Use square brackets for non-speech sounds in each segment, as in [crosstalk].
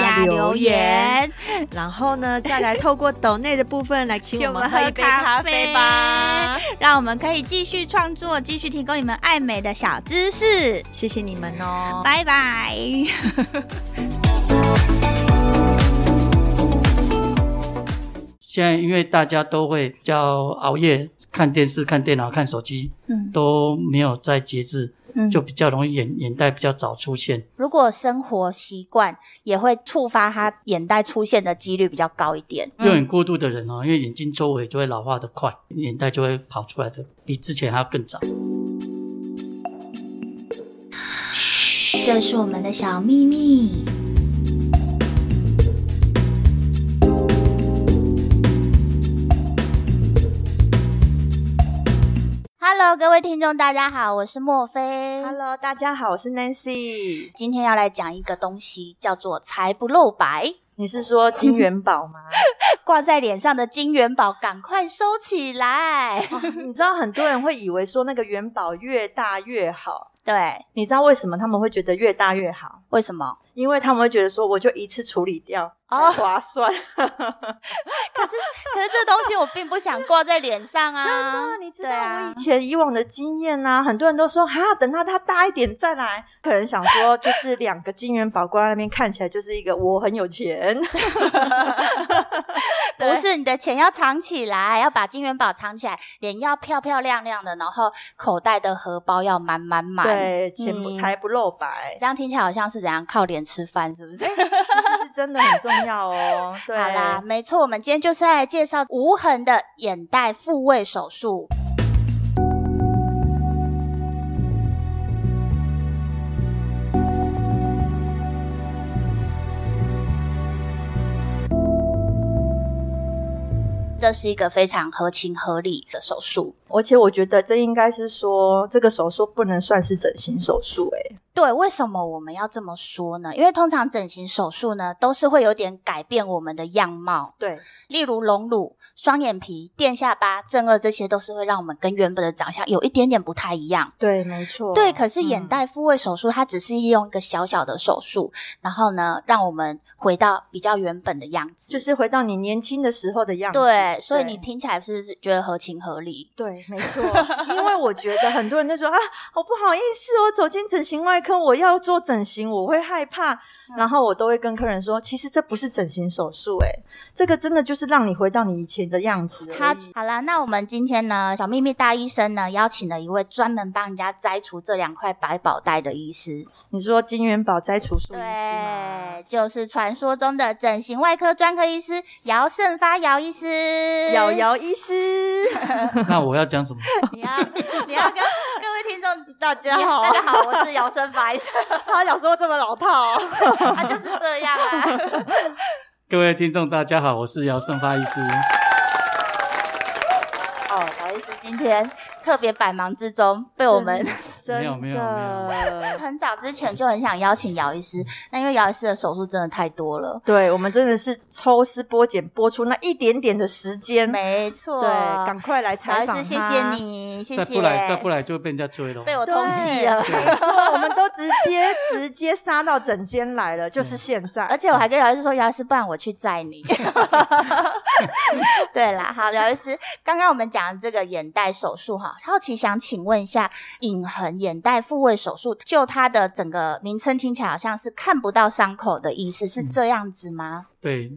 加留言，[laughs] 然后呢，再来透过抖内的部分来请我们喝一杯咖啡吧，让我们可以继续创作，继续提供你们爱美的小知识。谢谢你们哦，拜拜。[laughs] 现在因为大家都会比较熬夜看电视、看电脑、看手机，嗯，都没有在节制，嗯，就比较容易眼眼袋比较早出现。如果生活习惯也会触发他眼袋出现的几率比较高一点。用眼过度的人哦，因为眼睛周围就会老化的快，眼袋就会跑出来的比之前还要更早。这是我们的小秘密。Hello，各位听众，大家好，我是莫菲。Hello，大家好，我是 Nancy。今天要来讲一个东西，叫做财不露白。你是说金元宝吗？[laughs] 挂在脸上的金元宝，赶快收起来。哦，你知道很多人会以为说那个元宝越大越好。对，你知道为什么他们会觉得越大越好？为什么？因为他们会觉得说，我就一次处理掉，哦，划算。[laughs] 可是，可是这东西我并不想挂在脸上啊。[laughs] 真的，你知道我以前以往的经验啊，很多人都说，哈，等到它大一点再来。可能想说，就是两个金元宝挂在那边，看起来就是一个我很有钱。[laughs] 不是，你的钱要藏起来，要把金元宝藏起来，脸要漂漂亮亮的，然后口袋的荷包要满满满。对，钱不财不露白。这样听起来好像是怎样靠脸吃饭，是不是？[laughs] 其实是真的很重要哦。对，好啦，没错，我们今天就是来介绍无痕的眼袋复位手术。这是一个非常合情合理的手术，而且我觉得这应该是说，这个手术不能算是整形手术，诶。对，为什么我们要这么说呢？因为通常整形手术呢，都是会有点改变我们的样貌。对，例如隆乳、双眼皮、垫下巴、正颚，这些都是会让我们跟原本的长相有一点点不太一样。对，没错。对，可是眼袋复位手术，它只是用一个小小的手术，然后呢，让我们回到比较原本的样子，就是回到你年轻的时候的样子。对，所以你听起来不是觉得合情合理？对，没错。因为我觉得很多人就说啊，好不好意思，我走进整形外科，我要做整形，我会害怕。然后我都会跟客人说，其实这不是整形手术，哎，这个真的就是让你回到你以前的样子。他好了，那我们今天呢，小秘密大医生呢，邀请了一位专门帮人家摘除这两块百宝袋的医师。你说金元宝摘除术医师吗？对，就是传说中的整形外科专科医师姚胜发姚医师。姚姚医师。[laughs] 那我要讲什么？[laughs] 你要你要跟各位听众大家好，大家好，我是姚胜发医生。[laughs] 他想说这么老套。他 [laughs] 就是这样啊！[laughs] 各位听众，大家好，我是姚胜发医师。哦，不好意思，今天特别百忙之中被我们。没有没有没有，很早之前就很想邀请姚医师，那因为姚医师的手术真的太多了，对，我们真的是抽丝剥茧，播出那一点点的时间，没错，对，赶快来采访。姚医师，谢谢你，谢谢。再不来，再不来就被人家追了，被我通气了。说我们都直接直接杀到诊间来了，就是现在。而且我还跟姚医师说，姚医师，不然我去载你。[laughs] 对啦，好，姚医师，刚刚我们讲的这个眼袋手术哈，好奇想请问一下，隐痕。眼袋复位手术，就它的整个名称听起来好像是看不到伤口的意思，是这样子吗？嗯、对，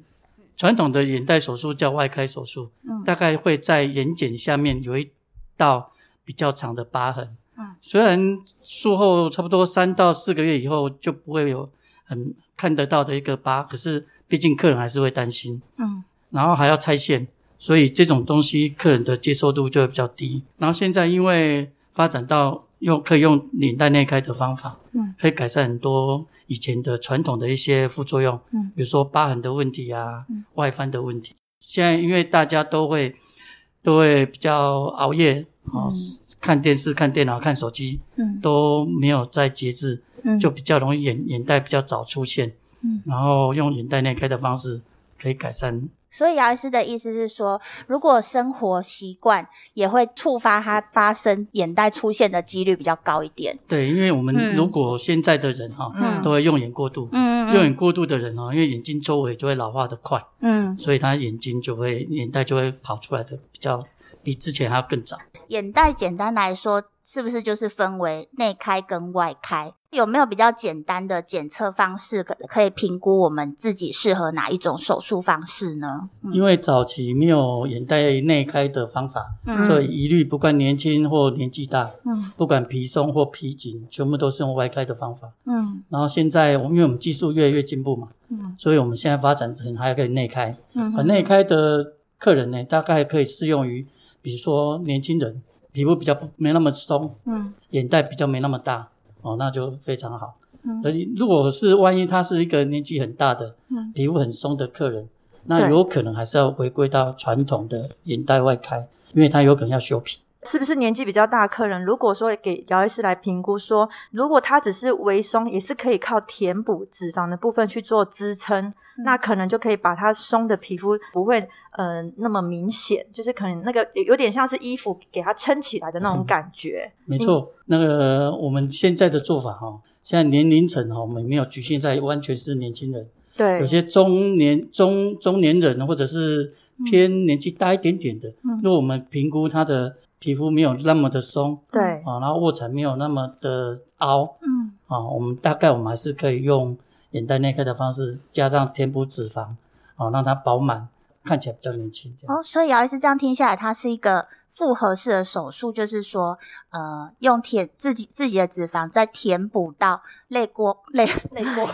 传统的眼袋手术叫外开手术，嗯，大概会在眼睑下面有一道比较长的疤痕，嗯，虽然术后差不多三到四个月以后就不会有很看得到的一个疤，可是毕竟客人还是会担心，嗯，然后还要拆线，所以这种东西客人的接受度就会比较低。然后现在因为发展到用可以用眼袋内开的方法，嗯，可以改善很多以前的传统的一些副作用，嗯，比如说疤痕的问题啊，嗯，外翻的问题。现在因为大家都会都会比较熬夜，哦，看电视、看电脑、看手机，嗯，都没有在节制，嗯，就比较容易眼眼袋比较早出现，嗯，然后用眼袋内开的方式可以改善。所以姚医师的意思是说，如果生活习惯也会触发它发生眼袋出现的几率比较高一点。对，因为我们如果现在的人哈，嗯，都会用眼过度，嗯，用眼过度的人哈，因为眼睛周围就会老化的快，嗯，所以他眼睛就会眼袋就会跑出来的比较比之前还要更早。眼袋简单来说，是不是就是分为内开跟外开？有没有比较简单的检测方式，可可以评估我们自己适合哪一种手术方式呢？嗯、因为早期没有眼袋内开的方法，嗯、所以一律不管年轻或年纪大，嗯，不管皮松或皮紧，全部都是用外开的方法。嗯，然后现在我们因为我们技术越来越进步嘛，嗯，所以我们现在发展成还可以内开。嗯，而内开的客人呢，大概可以适用于，比如说年轻人，皮肤比较没那么松，嗯，眼袋比较没那么大。哦，那就非常好。嗯，而如果是万一他是一个年纪很大的，嗯，皮肤很松的客人，那有可能还是要回归到传统的眼袋外开，因为他有可能要修皮。是不是年纪比较大的客人？如果说给姚医师来评估说，如果他只是微松，也是可以靠填补脂肪的部分去做支撑，嗯、那可能就可以把他松的皮肤不会嗯、呃、那么明显，就是可能那个有点像是衣服给他撑起来的那种感觉。嗯、没错，那个我们现在的做法哈，现在年龄层哈，我们没有局限在完全是年轻人，对，有些中年中中年人或者是偏年纪大一点点的，嗯，如果我们评估他的。皮肤没有那么的松，对啊，然后卧蚕没有那么的凹，嗯啊，我们大概我们还是可以用眼袋内科的方式，加上填补脂肪，啊，让它饱满，看起来比较年轻。这样哦，所以姚医师这样听下来，它是一个。复合式的手术就是说，呃，用填自己自己的脂肪再填补到泪沟、泪 [laughs] 泪沟、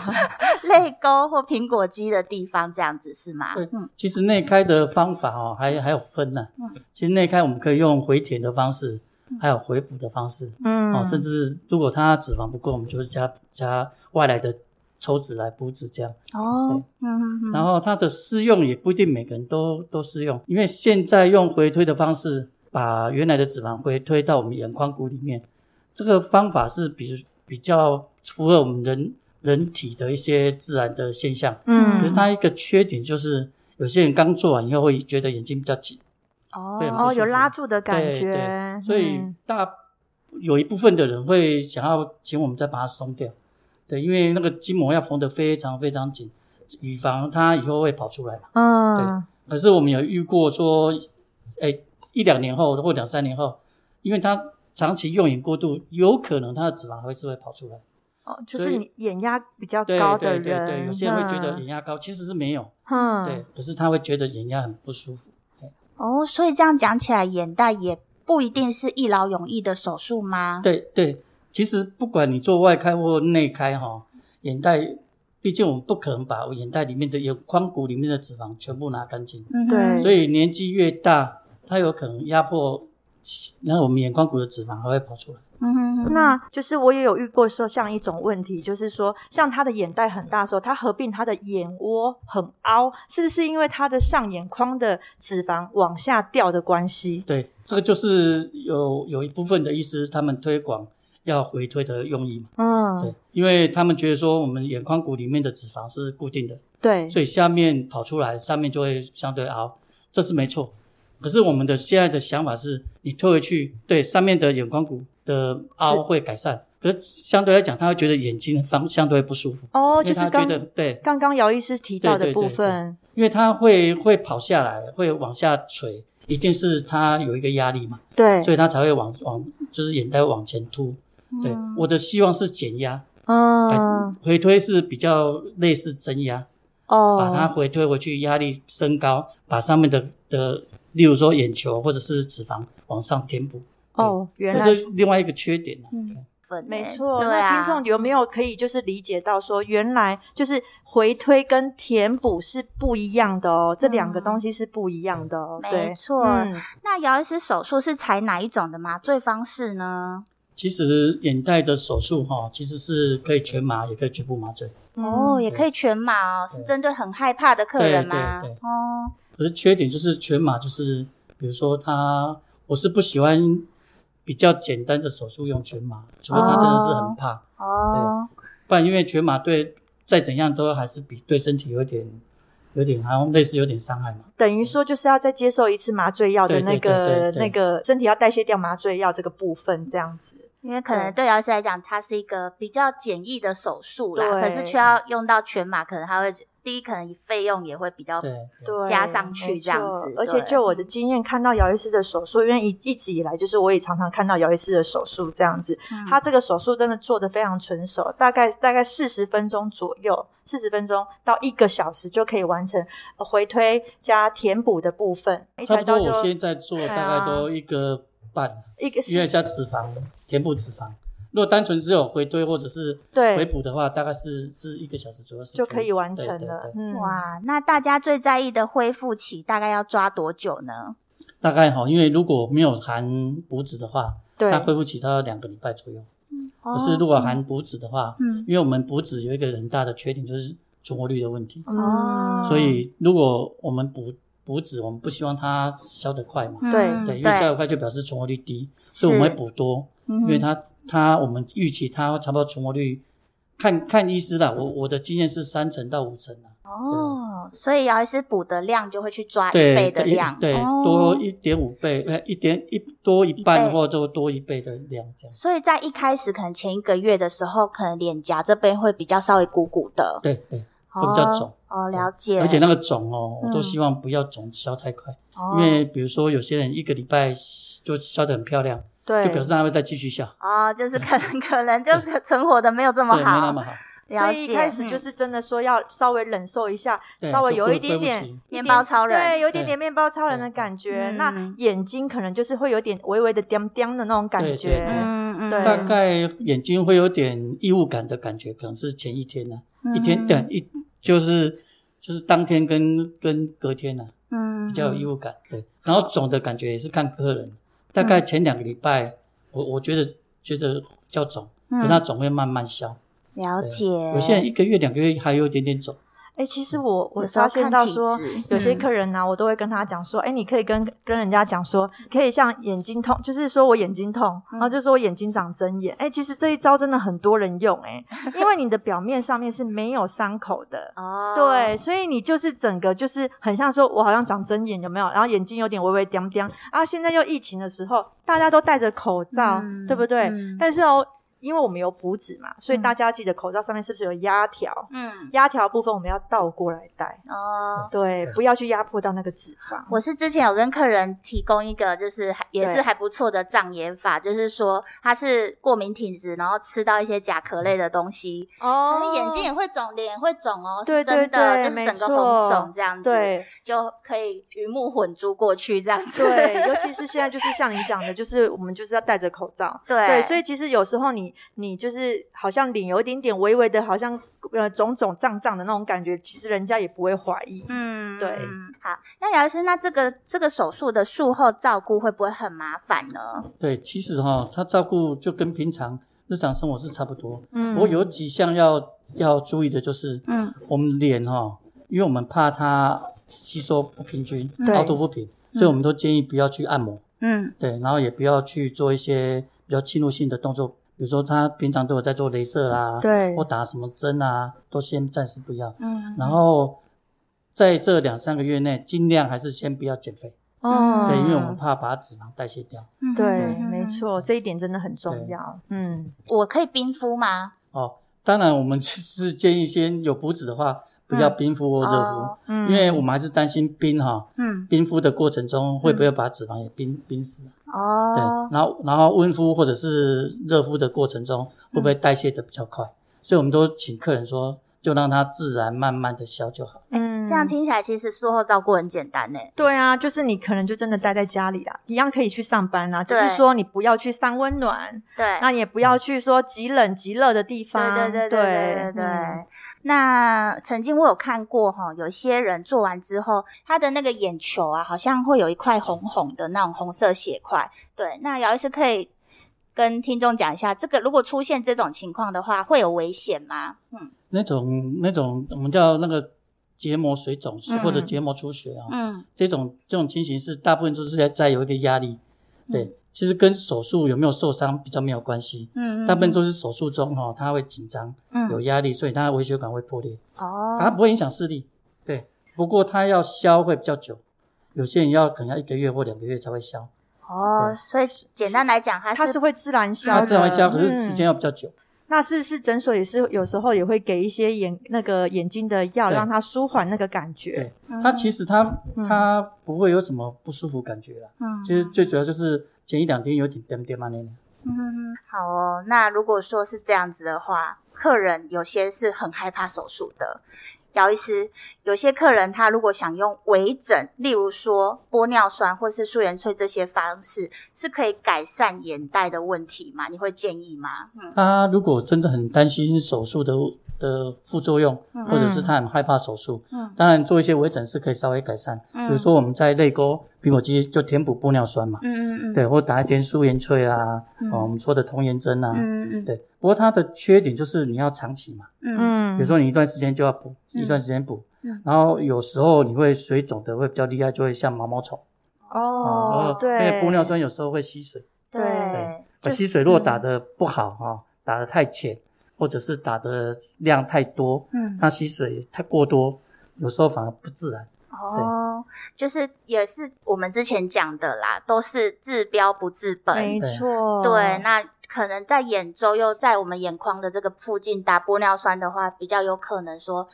泪沟或苹果肌的地方，这样子是吗？对，嗯，其实内开的方法哦，还还有分呢、啊。嗯，其实内开我们可以用回填的方式，还有回补的方式。嗯，哦，甚至如果它脂肪不够，我们就是加加外来的抽脂来补脂，这样。哦，嗯嗯嗯。然后它的适用也不一定每个人都都适用，因为现在用回推的方式。把原来的脂肪回推到我们眼眶骨里面，这个方法是比比较符合我们人人体的一些自然的现象。嗯，可是它一个缺点就是，有些人刚做完以后会觉得眼睛比较紧。哦哦，有拉住的感觉。对对，所以大有一部分的人会想要请我们再把它松掉。对，因为那个筋膜要缝得非常非常紧，以防它以后会跑出来嘛。嗯，对。可是我们有遇过说，哎。一两年后或两三年后，因为他长期用眼过度，有可能他的脂肪还是会跑出来。哦，就是你眼压比较高的人，对对对对，有些人会觉得眼压高，嗯、其实是没有。嗯，对，可是他会觉得眼压很不舒服。哦，所以这样讲起来，眼袋也不一定是一劳永逸的手术吗？对对，其实不管你做外开或内开哈，眼袋，毕竟我们不可能把眼袋里面的眼眶骨里面的脂肪全部拿干净。嗯，对。所以年纪越大。它有可能压迫，然后我们眼眶骨的脂肪还会跑出来。嗯哼哼，那就是我也有遇过说，像一种问题，就是说，像他的眼袋很大的时候，他合并他的眼窝很凹，是不是因为他的上眼眶的脂肪往下掉的关系？对，这个就是有有一部分的医师他们推广要回推的用意嘛。嗯，对，因为他们觉得说我们眼眶骨里面的脂肪是固定的，对，所以下面跑出来，上面就会相对凹，这是没错。可是我们的现在的想法是，你推回去，对上面的眼眶骨的凹会改善。可是相对来讲，他会觉得眼睛方相对不舒服。哦，就是刚对刚刚姚医师提到的部分，因为他会会跑下来，会往下垂，一定是他有一个压力嘛。对，所以他才会往往就是眼袋往前凸。对，嗯、我的希望是减压。嗯，回推是比较类似增压。哦，把它回推回去，压力升高，把上面的的。例如说眼球或者是脂肪往上填补哦，原来这是另外一个缺点嗯，没错。那听众有没有可以就是理解到说，原来就是回推跟填补是不一样的哦，这两个东西是不一样的哦。没错。那姚医师手术是采哪一种的麻醉方式呢？其实眼袋的手术哈，其实是可以全麻，也可以局部麻醉。哦，也可以全麻哦，是针对很害怕的客人吗？哦。可是缺点就是全麻，就是比如说他，我是不喜欢比较简单的手术用全麻，除非他真的是很怕。哦。不然因为全麻对再怎样都还是比对身体有点有点好像类似有点伤害嘛。等于说就是要再接受一次麻醉药的那个那个身体要代谢掉麻醉药这个部分这样子。因为可能对姚医师来讲，它是一个比较简易的手术啦，可是却要用到全麻，可能他会第一可能费用也会比较对加上去这样子。而且就我的经验，看到姚医师的手术，因为一一直以来就是我也常常看到姚医师的手术这样子，嗯、他这个手术真的做得非常纯熟，大概大概四十分钟左右，四十分钟到一个小时就可以完成回推加填补的部分。差不多，我现在做大概都一个。半一个因为加脂肪填补脂肪，如果单纯只有回推或者是回补的话，大概是是一个小时左右就可以完成了。嗯，哇，那大家最在意的恢复期大概要抓多久呢？大概哈，因为如果没有含补脂的话，对，它恢复期它要两个礼拜左右。嗯，可是如果含补脂的话，嗯，因为我们补脂有一个很大的缺点就是存活率的问题。哦，所以如果我们补补脂，我们不希望它消得快嘛？对。对，因为消得快就表示存活率低，所以我们会补多，因为它它我们预期它差不多存活率，看看医师啦，我我的经验是三成到五成啦。哦，所以姚医师补的量就会去抓一倍的量，对，多一点五倍，呃，一点一多一半或者多一倍的量这样。所以在一开始可能前一个月的时候，可能脸颊这边会比较稍微鼓鼓的，对对。会比较肿哦，了解。而且那个肿哦，我都希望不要肿消太快，因为比如说有些人一个礼拜就消得很漂亮，对，就表示他会再继续消。哦，就是可能可能就是存活的没有这么好，没那么好。所以一开始就是真的说要稍微忍受一下，稍微有一点点面包超人，对，有一点点面包超人的感觉。那眼睛可能就是会有点微微的颠颠的那种感觉，嗯嗯，大概眼睛会有点异物感的感觉，可能是前一天呢，一天对一。就是就是当天跟跟隔天呢、啊，嗯，比较有异物感，对。然后肿的感觉也是看个人，大概前两个礼拜，嗯、我我觉得觉得比较肿，可它肿会慢慢消。了解。有些人一个月两个月还有一点点肿。哎、欸，其实我我发现到说，有些客人呢、我都会跟他讲说，哎、欸，你可以跟跟人家讲说，可以像眼睛痛，就是说我眼睛痛，然后就说我眼睛长针眼。哎、欸，其实这一招真的很多人用、欸，哎，因为你的表面上面是没有伤口的，哦，对，所以你就是整个就是很像说我好像长针眼，有没有？然后眼睛有点微微点点。啊，现在又疫情的时候，大家都戴着口罩，嗯、对不对？嗯、但是哦。因为我们有补纸嘛，所以大家记得口罩上面是不是有压条？嗯，压条部分我们要倒过来戴哦。对，不要去压迫到那个脂肪。我是之前有跟客人提供一个，就是还也是还不错的障眼法，就是说他是过敏体质，然后吃到一些甲壳类的东西哦，眼睛也会肿，脸也会肿哦，是真的，就是整个红肿这样子，对，就可以鱼目混珠过去这样子。对，[laughs] 尤其是现在就是像你讲的，就是我们就是要戴着口罩，对，所以其实有时候你。你就是好像脸有一点点微微的，好像呃肿肿胀胀的那种感觉，其实人家也不会怀疑。嗯，对。好，那姚医师，那这个这个手术的术后照顾会不会很麻烦呢？对，其实哈，他照顾就跟平常日常生活是差不多。嗯，我有几项要要注意的就是，嗯，我们脸哈，因为我们怕它吸收不平均，凹凸不平，所以我们都建议不要去按摩。嗯，对，然后也不要去做一些比较侵入性的动作。比如说他平常都有在做镭射啦，对，或打什么针啊，都先暂时不要。嗯，然后在这两三个月内，尽量还是先不要减肥。哦，对，因为我们怕把脂肪代谢掉。对，没错，这一点真的很重要。嗯，我可以冰敷吗？哦，当然，我们是建议先有补脂的话，不要冰敷或热敷，嗯，因为我们还是担心冰哈，嗯，冰敷的过程中会不会把脂肪也冰冰死？哦，对，然后然后温敷或者是热敷的过程中，会不会代谢的比较快？嗯、所以我们都请客人说，就让它自然慢慢的消就好。嗯，这样听起来其实术后照顾很简单呢。对啊，就是你可能就真的待在家里啦，一样可以去上班啦，对只是说你不要去上温暖，对，那你也不要去说极冷极热的地方，对对对对对对对。嗯那曾经我有看过哈，有些人做完之后，他的那个眼球啊，好像会有一块红红的那种红色血块。对，那姚医师可以跟听众讲一下，这个如果出现这种情况的话，会有危险吗？嗯，那种那种我们叫那个结膜水肿或者结膜出血啊，嗯，这种这种情形是大部分都是在在有一个压力，对，其实跟手术有没有受伤比较没有关系。嗯，大部分都是手术中哈，它会紧张，嗯，有压力，所以他的微血管会破裂。哦，它不会影响视力。对，不过它要消会比较久，有些人要可能要一个月或两个月才会消。哦，所以简单来讲，它它是会自然消，它自然会消，可是时间要比较久。那是不是诊所也是有时候也会给一些眼那个眼睛的药，让它舒缓那个感觉？对，它其实它它不会有什么不舒服感觉啦。嗯，其实最主要就是前一两天有点点点嘛那样。嗯，好哦。那如果说是这样子的话，客人有些是很害怕手术的。姚医师，有些客人他如果想用微整，例如说玻尿酸或是素颜萃这些方式，是可以改善眼袋的问题吗？你会建议吗？嗯，他如果真的很担心手术的。的副作用，或者是他很害怕手术，嗯，当然做一些微整是可以稍微改善，嗯，比如说我们在泪沟苹果肌就填补玻尿酸嘛，嗯嗯嗯，对，或打一点素颜萃啊，哦，我们说的童颜针啊，嗯嗯，对，不过它的缺点就是你要长期嘛，嗯，比如说你一段时间就要补，一段时间补，嗯，然后有时候你会水肿的会比较厉害，就会像毛毛虫，哦，对，因为玻尿酸有时候会吸水，对，对，吸水如果打的不好哈，打的太浅。或者是打的量太多，嗯，它吸水太过多，有时候反而不自然。哦，就是也是我们之前讲的啦，都是治标不治本，没错。对，那可能在眼周又在我们眼眶的这个附近打玻尿酸的话，比较有可能说。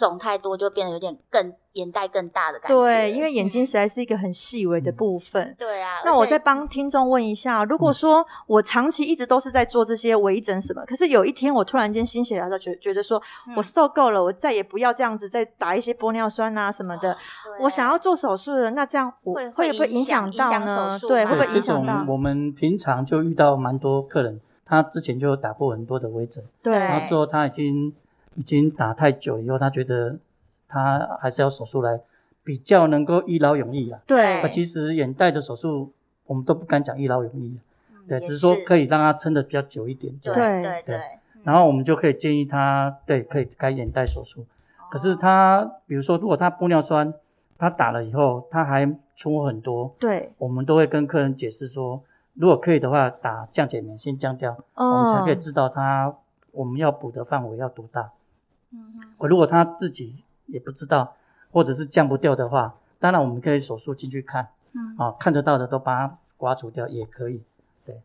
肿太多就变得有点更眼袋更大的感觉。对，因为眼睛实在是一个很细微的部分。嗯、对啊。那我再帮听众问一下，如果说我长期一直都是在做这些微整什么，可是有一天我突然间心血来潮，觉觉得说我受够了，我再也不要这样子再打一些玻尿酸啊什么的，我想要做手术了，那这样我会会不会影响到呢？对，会不会影响到？我们平常就遇到蛮多客人，他之前就有打过很多的微整，对，然后之后他已经。已经打太久了以后，他觉得他还是要手术来比较能够一劳永逸啊。对，其实眼袋的手术我们都不敢讲一劳永逸，嗯、对，只是说可以让他撑的比较久一点。对对对，对。然后我们就可以建议他，对，可以开眼袋手术。哦、可是他，比如说，如果他玻尿酸他打了以后，他还出很多，对，我们都会跟客人解释说，如果可以的话，打降解酶先降掉，哦、我们才可以知道他我们要补的范围要多大。嗯，我如果他自己也不知道，或者是降不掉的话，当然我们可以手术进去看，嗯，啊，看得到的都把它刮除掉也可以，对，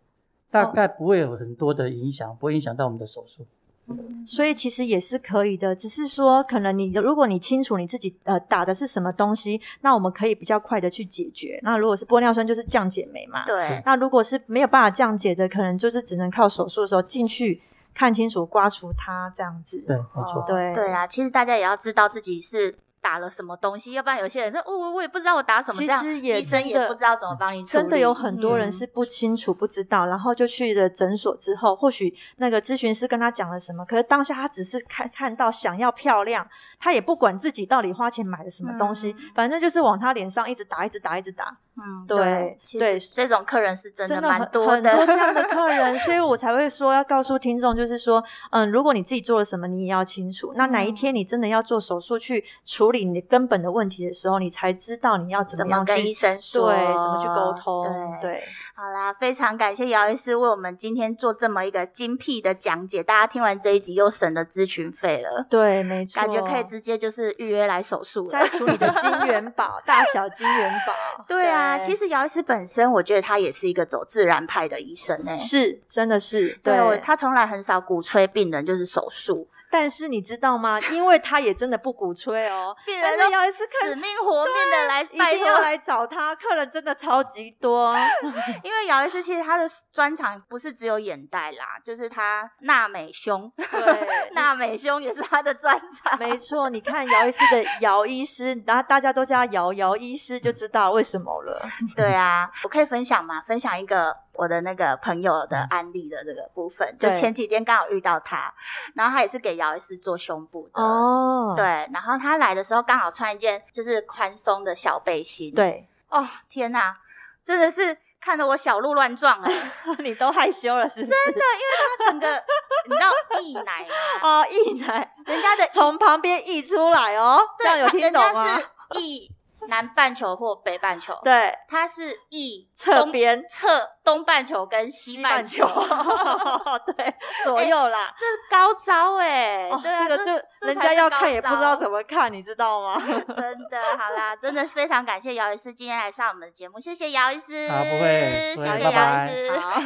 大概不会有很多的影响，不会影响到我们的手术。嗯，所以其实也是可以的，只是说可能你如果你清楚你自己呃打的是什么东西，那我们可以比较快的去解决。那如果是玻尿酸就是降解酶嘛，对。那如果是没有办法降解的，可能就是只能靠手术的时候进去。看清楚，刮除它这样子。对，没错。对对啊，其实大家也要知道自己是打了什么东西，要不然有些人说，哦，我我也不知道我打什么，其实也医生也不知道怎么帮你。真的有很多人是不清楚、不知道，嗯、然后就去了诊所之后，或许那个咨询师跟他讲了什么，可是当下他只是看看到想要漂亮，他也不管自己到底花钱买了什么东西，嗯、反正就是往他脸上一直打，一直打，一直打。嗯，对对，这种客人是真的蛮多的，很多这样的 [laughs] 客人，所以我才会说要告诉听众，就是说，嗯，如果你自己做了什么，你也要清楚。那哪一天你真的要做手术去处理你根本的问题的时候，你才知道你要怎么样跟医生说，对，怎么去沟通。对，对，好啦，非常感谢姚医师为我们今天做这么一个精辟的讲解，大家听完这一集又省了咨询费了。对，没错，感觉可以直接就是预约来手术了，再处理的金元宝，[laughs] 大小金元宝。对啊。啊，其实姚医师本身，我觉得他也是一个走自然派的医生诶，是，真的是，对，对他从来很少鼓吹病人就是手术。但是你知道吗？因为他也真的不鼓吹哦，[laughs] 病人都要死命活命的来拜托，来找他，客人真的超级多。[laughs] [laughs] 因为姚医师其实他的专长不是只有眼袋啦，就是他纳美胸，对，纳美胸也是他的专长。没错，你看姚医师的姚医师，然后大家都叫他姚姚医师，就知道为什么了。对啊，我可以分享吗？分享一个。我的那个朋友的案例的这个部分，就前几天刚好遇到他，然后他也是给姚医师做胸部的哦，对，然后他来的时候刚好穿一件就是宽松的小背心，对，哦天哪，真的是看得我小鹿乱撞啊，[laughs] 你都害羞了是不是？真的，因为他整个你知道溢奶吗？[laughs] 哦，溢奶，人家的从旁边溢出来哦，这样有听懂吗？[laughs] 溢。南半球或北半球。对，它是一侧边侧东半球跟西半球。[laughs] [laughs] 对，左右啦。这是高招哎！对啊，这个就人家要看也不知道怎么看，你知道吗？[laughs] 真的，好啦，真的非常感谢姚医师今天来上我们的节目，谢谢姚医师。好，不会，谢谢姚医师。好。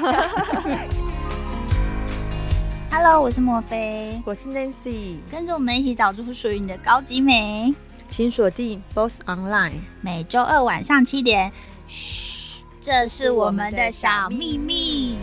Hello，我是莫菲，我是 Nancy，跟着我们一起找出属于你的高级美，请锁定 Boss Online，每周二晚上七点。嘘，这是我们的小秘密。